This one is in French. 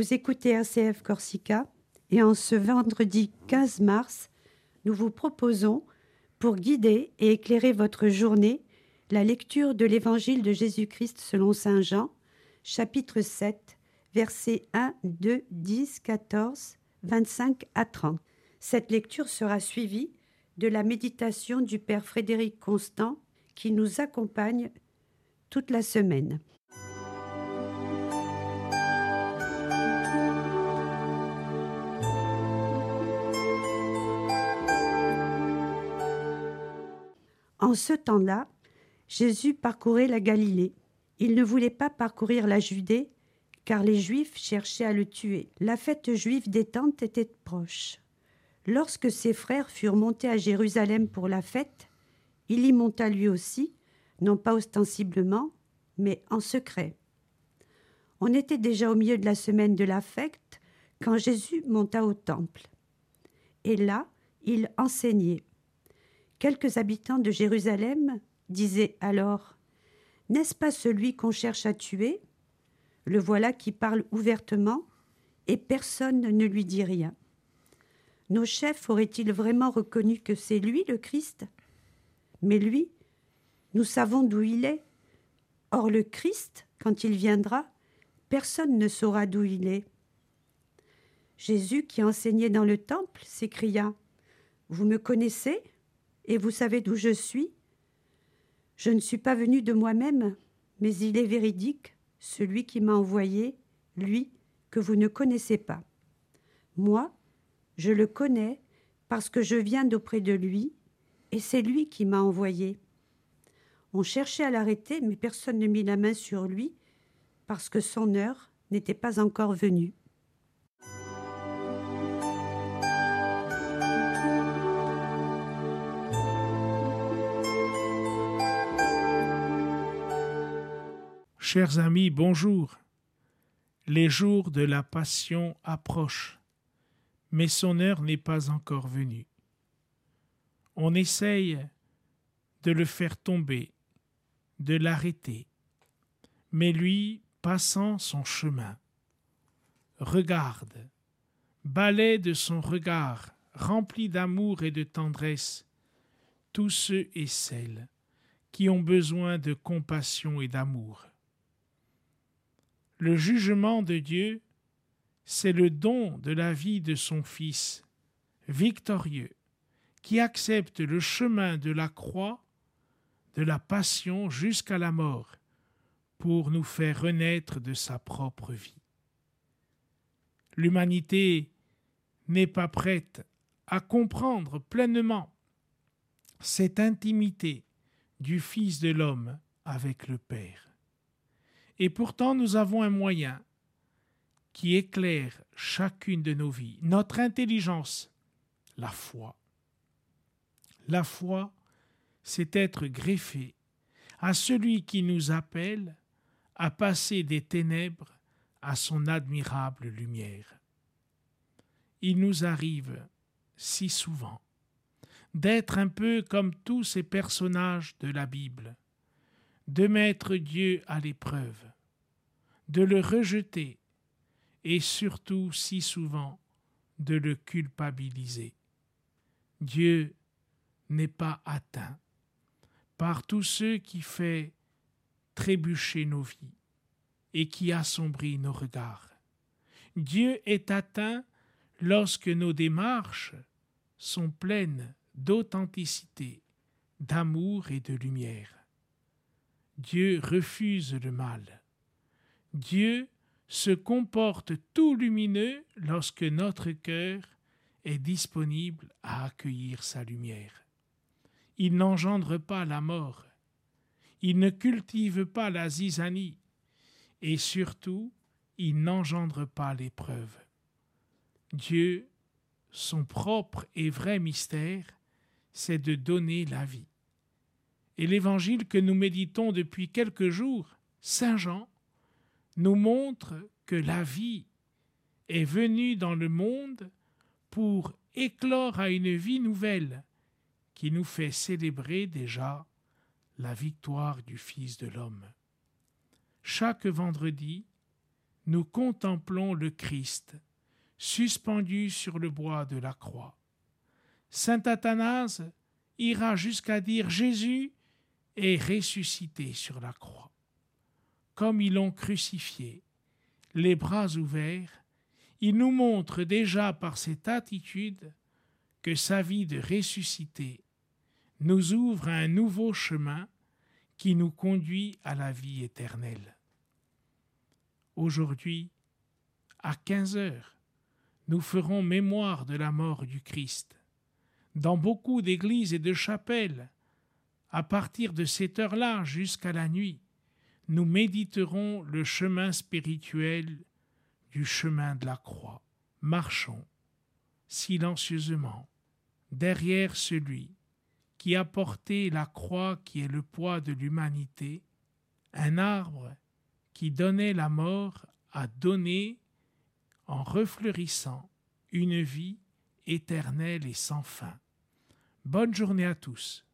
Vous écoutez RCF Corsica et en ce vendredi 15 mars, nous vous proposons, pour guider et éclairer votre journée, la lecture de l'Évangile de Jésus-Christ selon Saint Jean, chapitre 7, versets 1, 2, 10, 14, 25 à 30. Cette lecture sera suivie de la méditation du Père Frédéric Constant qui nous accompagne toute la semaine. En ce temps-là, Jésus parcourait la Galilée. Il ne voulait pas parcourir la Judée, car les Juifs cherchaient à le tuer. La fête juive des tentes était proche. Lorsque ses frères furent montés à Jérusalem pour la fête, il y monta lui aussi, non pas ostensiblement, mais en secret. On était déjà au milieu de la semaine de la fête quand Jésus monta au temple. Et là, il enseignait. Quelques habitants de Jérusalem disaient alors N'est-ce pas celui qu'on cherche à tuer? Le voilà qui parle ouvertement, et personne ne lui dit rien. Nos chefs auraient-ils vraiment reconnu que c'est lui le Christ? Mais lui, nous savons d'où il est. Or le Christ, quand il viendra, personne ne saura d'où il est. Jésus, qui enseignait dans le temple, s'écria Vous me connaissez? Et vous savez d'où je suis? Je ne suis pas venu de moi-même, mais il est véridique, celui qui m'a envoyé, lui, que vous ne connaissez pas. Moi, je le connais parce que je viens d'auprès de lui, et c'est lui qui m'a envoyé. On cherchait à l'arrêter, mais personne ne mit la main sur lui, parce que son heure n'était pas encore venue. Chers amis, bonjour. Les jours de la Passion approchent, mais son heure n'est pas encore venue. On essaye de le faire tomber, de l'arrêter, mais lui, passant son chemin, regarde, balaie de son regard, rempli d'amour et de tendresse, tous ceux et celles qui ont besoin de compassion et d'amour. Le jugement de Dieu, c'est le don de la vie de son Fils, victorieux, qui accepte le chemin de la croix, de la passion jusqu'à la mort, pour nous faire renaître de sa propre vie. L'humanité n'est pas prête à comprendre pleinement cette intimité du Fils de l'homme avec le Père. Et pourtant, nous avons un moyen qui éclaire chacune de nos vies, notre intelligence, la foi. La foi, c'est être greffé à celui qui nous appelle à passer des ténèbres à son admirable lumière. Il nous arrive si souvent d'être un peu comme tous ces personnages de la Bible, de mettre Dieu à l'épreuve, de le rejeter et surtout si souvent de le culpabiliser. Dieu n'est pas atteint par tous ceux qui fait trébucher nos vies et qui assombrit nos regards. Dieu est atteint lorsque nos démarches sont pleines d'authenticité, d'amour et de lumière. Dieu refuse le mal. Dieu se comporte tout lumineux lorsque notre cœur est disponible à accueillir sa lumière. Il n'engendre pas la mort, il ne cultive pas la zizanie, et surtout, il n'engendre pas l'épreuve. Dieu, son propre et vrai mystère, c'est de donner la vie et l'évangile que nous méditons depuis quelques jours, Saint Jean, nous montre que la vie est venue dans le monde pour éclore à une vie nouvelle qui nous fait célébrer déjà la victoire du Fils de l'homme. Chaque vendredi, nous contemplons le Christ suspendu sur le bois de la croix. Saint Athanase ira jusqu'à dire Jésus ressuscité sur la croix. Comme ils l'ont crucifié, les bras ouverts, il nous montre déjà par cette attitude que sa vie de ressuscité nous ouvre un nouveau chemin qui nous conduit à la vie éternelle. Aujourd'hui, à quinze heures, nous ferons mémoire de la mort du Christ. Dans beaucoup d'églises et de chapelles, à partir de cette heure-là jusqu'à la nuit, nous méditerons le chemin spirituel du chemin de la croix. Marchons silencieusement derrière celui qui a porté la croix qui est le poids de l'humanité, un arbre qui donnait la mort a donné, en refleurissant, une vie éternelle et sans fin. Bonne journée à tous.